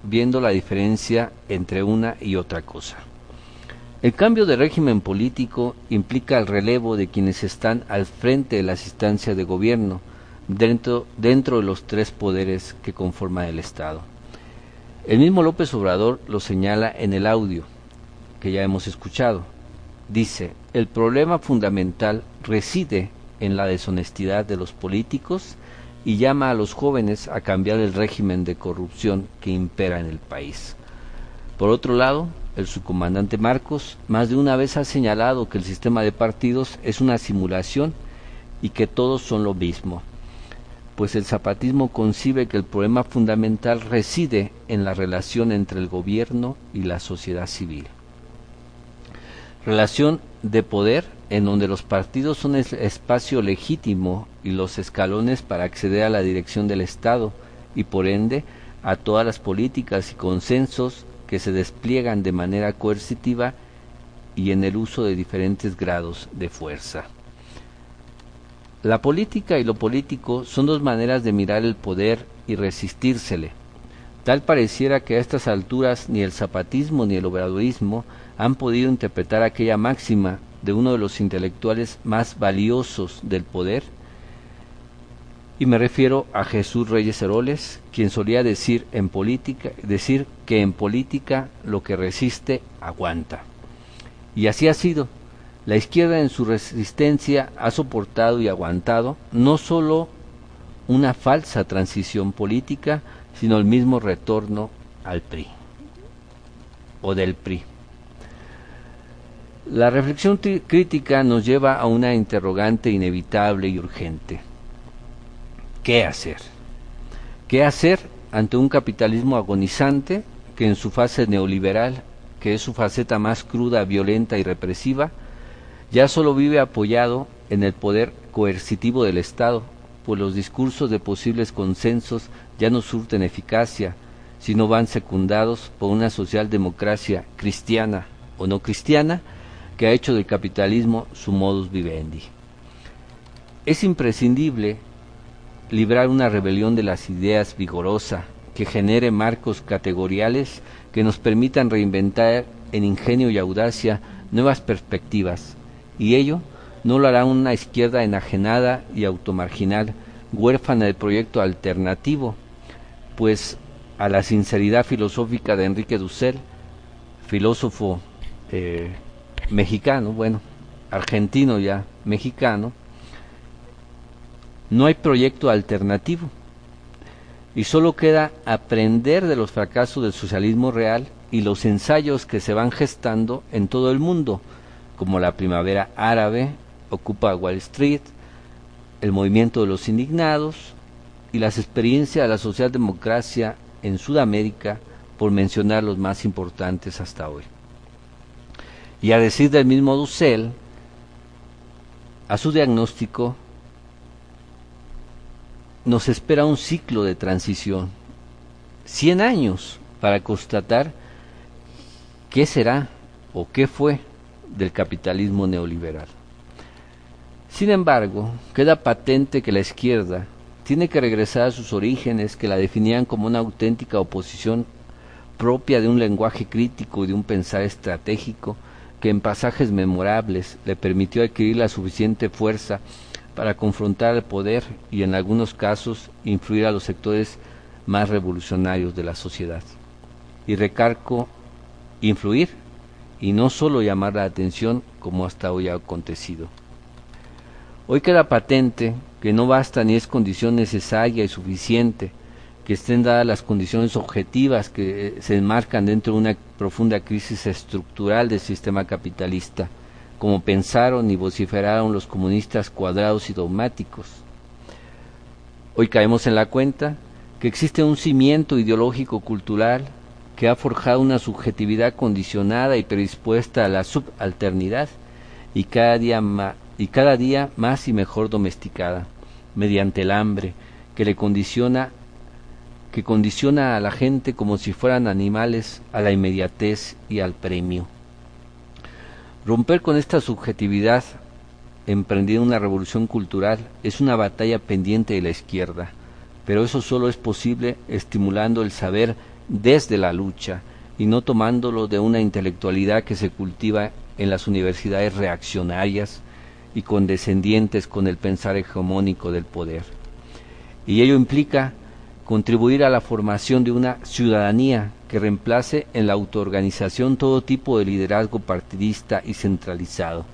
viendo la diferencia entre una y otra cosa. El cambio de régimen político implica el relevo de quienes están al frente de las instancias de gobierno dentro, dentro de los tres poderes que conforman el Estado. El mismo López Obrador lo señala en el audio que ya hemos escuchado. Dice, el problema fundamental reside en la deshonestidad de los políticos y llama a los jóvenes a cambiar el régimen de corrupción que impera en el país. Por otro lado, el subcomandante Marcos más de una vez ha señalado que el sistema de partidos es una simulación y que todos son lo mismo, pues el zapatismo concibe que el problema fundamental reside en la relación entre el gobierno y la sociedad civil. Relación de poder en donde los partidos son el espacio legítimo y los escalones para acceder a la dirección del Estado y por ende a todas las políticas y consensos que se despliegan de manera coercitiva y en el uso de diferentes grados de fuerza. La política y lo político son dos maneras de mirar el poder y resistírsele. Tal pareciera que a estas alturas ni el zapatismo ni el obradorismo han podido interpretar aquella máxima de uno de los intelectuales más valiosos del poder, y me refiero a Jesús Reyes Heroles, quien solía decir en política, decir que en política lo que resiste aguanta. Y así ha sido. La izquierda en su resistencia ha soportado y aguantado no solo una falsa transición política, sino el mismo retorno al PRI o del PRI. La reflexión crítica nos lleva a una interrogante inevitable y urgente. ¿Qué hacer? ¿Qué hacer ante un capitalismo agonizante que en su fase neoliberal, que es su faceta más cruda, violenta y represiva, ya solo vive apoyado en el poder coercitivo del Estado, pues los discursos de posibles consensos ya no surten eficacia, sino van secundados por una socialdemocracia cristiana o no cristiana que ha hecho del capitalismo su modus vivendi. Es imprescindible librar una rebelión de las ideas vigorosa que genere marcos categoriales que nos permitan reinventar en ingenio y audacia nuevas perspectivas, y ello no lo hará una izquierda enajenada y automarginal, huérfana de proyecto alternativo, pues a la sinceridad filosófica de Enrique Dussel, filósofo eh, mexicano, bueno, argentino ya, mexicano, no hay proyecto alternativo y solo queda aprender de los fracasos del socialismo real y los ensayos que se van gestando en todo el mundo, como la primavera árabe, Ocupa Wall Street, el movimiento de los indignados y las experiencias de la socialdemocracia en Sudamérica, por mencionar los más importantes hasta hoy. Y a decir del mismo Dussel, a su diagnóstico nos espera un ciclo de transición, 100 años para constatar qué será o qué fue del capitalismo neoliberal. Sin embargo, queda patente que la izquierda tiene que regresar a sus orígenes que la definían como una auténtica oposición propia de un lenguaje crítico y de un pensar estratégico que en pasajes memorables le permitió adquirir la suficiente fuerza para confrontar el poder y en algunos casos influir a los sectores más revolucionarios de la sociedad. Y recarco influir y no solo llamar la atención como hasta hoy ha acontecido. Hoy queda patente que no basta ni es condición necesaria y suficiente que estén dadas las condiciones objetivas que eh, se enmarcan dentro de una profunda crisis estructural del sistema capitalista, como pensaron y vociferaron los comunistas cuadrados y dogmáticos. Hoy caemos en la cuenta que existe un cimiento ideológico cultural que ha forjado una subjetividad condicionada y predispuesta a la subalternidad y cada día y cada día más y mejor domesticada, mediante el hambre, que le condiciona que condiciona a la gente como si fueran animales a la inmediatez y al premio. Romper con esta subjetividad, emprendiendo una revolución cultural, es una batalla pendiente de la izquierda, pero eso solo es posible estimulando el saber desde la lucha y no tomándolo de una intelectualidad que se cultiva en las universidades reaccionarias y condescendientes con el pensar hegemónico del poder. Y ello implica contribuir a la formación de una ciudadanía que reemplace en la autoorganización todo tipo de liderazgo partidista y centralizado.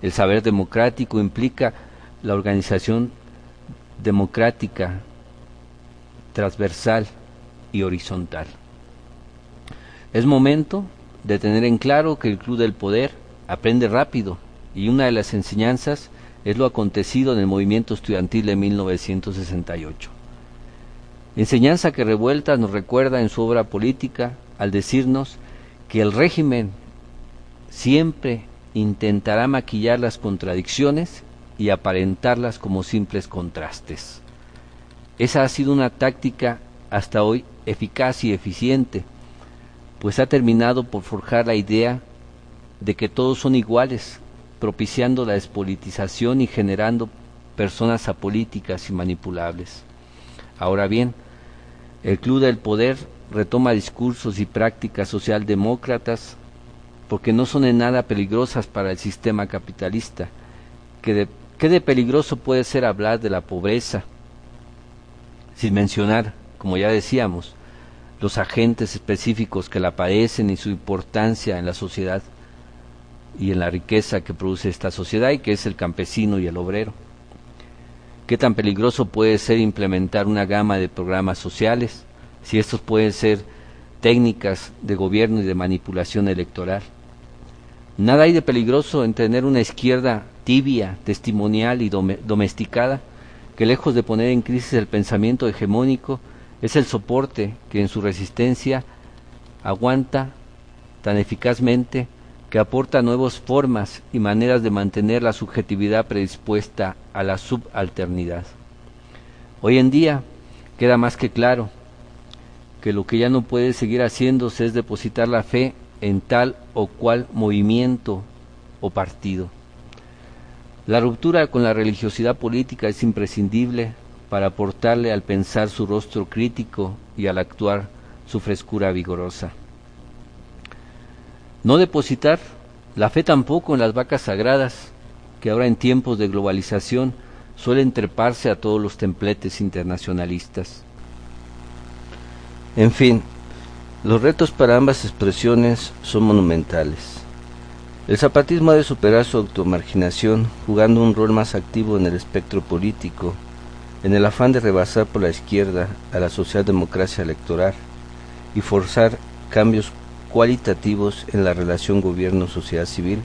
El saber democrático implica la organización democrática, transversal y horizontal. Es momento de tener en claro que el Club del Poder aprende rápido y una de las enseñanzas es lo acontecido en el movimiento estudiantil de 1968. Enseñanza que Revuelta nos recuerda en su obra política al decirnos que el régimen siempre intentará maquillar las contradicciones y aparentarlas como simples contrastes. Esa ha sido una táctica hasta hoy eficaz y eficiente, pues ha terminado por forjar la idea de que todos son iguales propiciando la despolitización y generando personas apolíticas y manipulables. Ahora bien, el Club del Poder retoma discursos y prácticas socialdemócratas porque no son en nada peligrosas para el sistema capitalista. ¿Qué de, ¿Qué de peligroso puede ser hablar de la pobreza? Sin mencionar, como ya decíamos, los agentes específicos que la padecen y su importancia en la sociedad y en la riqueza que produce esta sociedad y que es el campesino y el obrero. ¿Qué tan peligroso puede ser implementar una gama de programas sociales si estos pueden ser técnicas de gobierno y de manipulación electoral? Nada hay de peligroso en tener una izquierda tibia, testimonial y domesticada, que lejos de poner en crisis el pensamiento hegemónico, es el soporte que en su resistencia aguanta tan eficazmente que aporta nuevas formas y maneras de mantener la subjetividad predispuesta a la subalternidad. Hoy en día queda más que claro que lo que ya no puede seguir haciéndose es depositar la fe en tal o cual movimiento o partido. La ruptura con la religiosidad política es imprescindible para aportarle al pensar su rostro crítico y al actuar su frescura vigorosa. No depositar la fe tampoco en las vacas sagradas, que ahora en tiempos de globalización suelen treparse a todos los templetes internacionalistas. En fin, los retos para ambas expresiones son monumentales. El zapatismo ha de superar su automarginación jugando un rol más activo en el espectro político, en el afán de rebasar por la izquierda a la socialdemocracia electoral y forzar cambios cualitativos en la relación gobierno-sociedad civil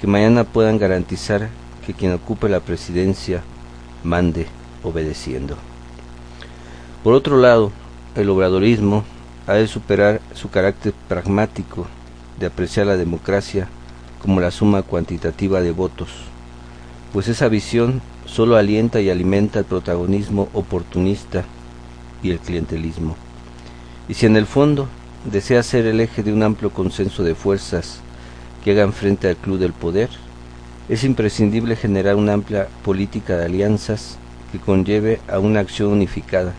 que mañana puedan garantizar que quien ocupe la presidencia mande obedeciendo. Por otro lado, el obradorismo ha de superar su carácter pragmático de apreciar la democracia como la suma cuantitativa de votos, pues esa visión solo alienta y alimenta el protagonismo oportunista y el clientelismo. Y si en el fondo desea ser el eje de un amplio consenso de fuerzas que hagan frente al club del poder, es imprescindible generar una amplia política de alianzas que conlleve a una acción unificada,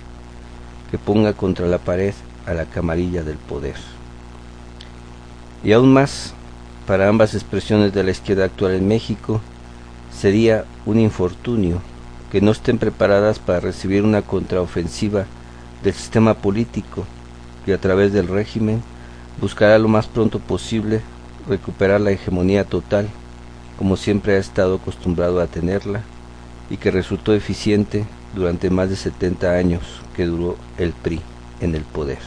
que ponga contra la pared a la camarilla del poder. Y aún más, para ambas expresiones de la izquierda actual en México sería un infortunio que no estén preparadas para recibir una contraofensiva del sistema político que a través del régimen buscará lo más pronto posible recuperar la hegemonía total como siempre ha estado acostumbrado a tenerla y que resultó eficiente durante más de 70 años que duró el PRI en el poder.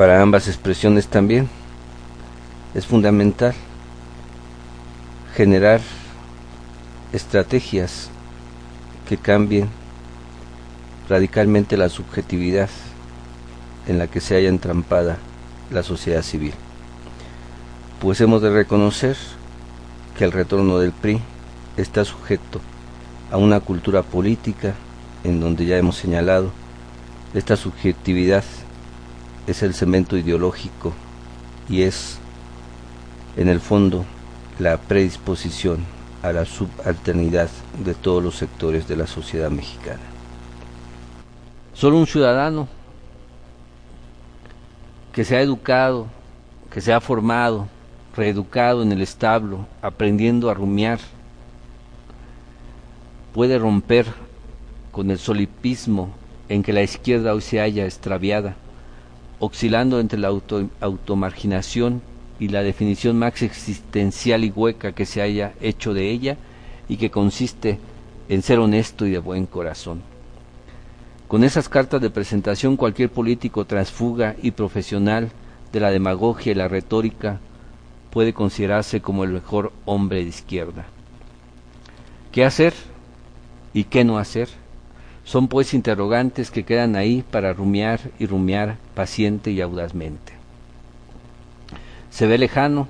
para ambas expresiones también. Es fundamental generar estrategias que cambien radicalmente la subjetividad en la que se haya entrampada la sociedad civil. Pues hemos de reconocer que el retorno del PRI está sujeto a una cultura política en donde ya hemos señalado esta subjetividad es el cemento ideológico y es, en el fondo, la predisposición a la subalternidad de todos los sectores de la sociedad mexicana. Solo un ciudadano que se ha educado, que se ha formado, reeducado en el establo, aprendiendo a rumiar, puede romper con el solipismo en que la izquierda hoy se haya extraviada oscilando entre la auto, automarginación y la definición más existencial y hueca que se haya hecho de ella y que consiste en ser honesto y de buen corazón. Con esas cartas de presentación cualquier político transfuga y profesional de la demagogia y la retórica puede considerarse como el mejor hombre de izquierda. ¿Qué hacer y qué no hacer? Son pues interrogantes que quedan ahí para rumiar y rumiar paciente y audazmente. Se ve lejano,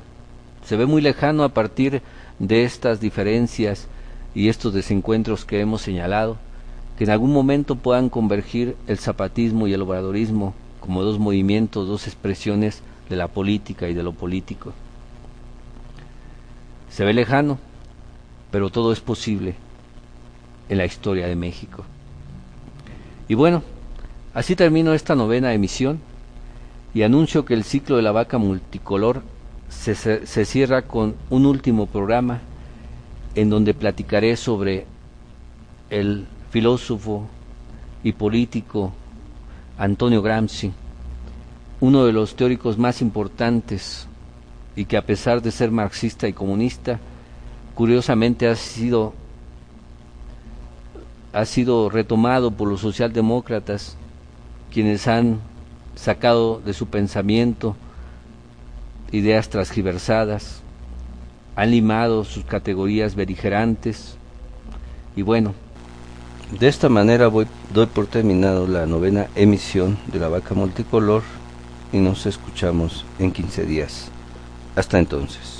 se ve muy lejano a partir de estas diferencias y estos desencuentros que hemos señalado, que en algún momento puedan convergir el zapatismo y el obradorismo como dos movimientos, dos expresiones de la política y de lo político. Se ve lejano, pero todo es posible en la historia de México. Y bueno, así termino esta novena emisión y anuncio que el ciclo de la vaca multicolor se, se, cierra con un último programa en donde platicaré sobre el filósofo y político Antonio Gramsci, uno de los teóricos más importantes y que a pesar de ser marxista y comunista, curiosamente ha sido ha sido retomado por los socialdemócratas, quienes han sacado de su pensamiento ideas transgiversadas, han limado sus categorías beligerantes y bueno, de esta manera doy por terminado la novena emisión de la vaca multicolor y nos escuchamos en 15 días. Hasta entonces.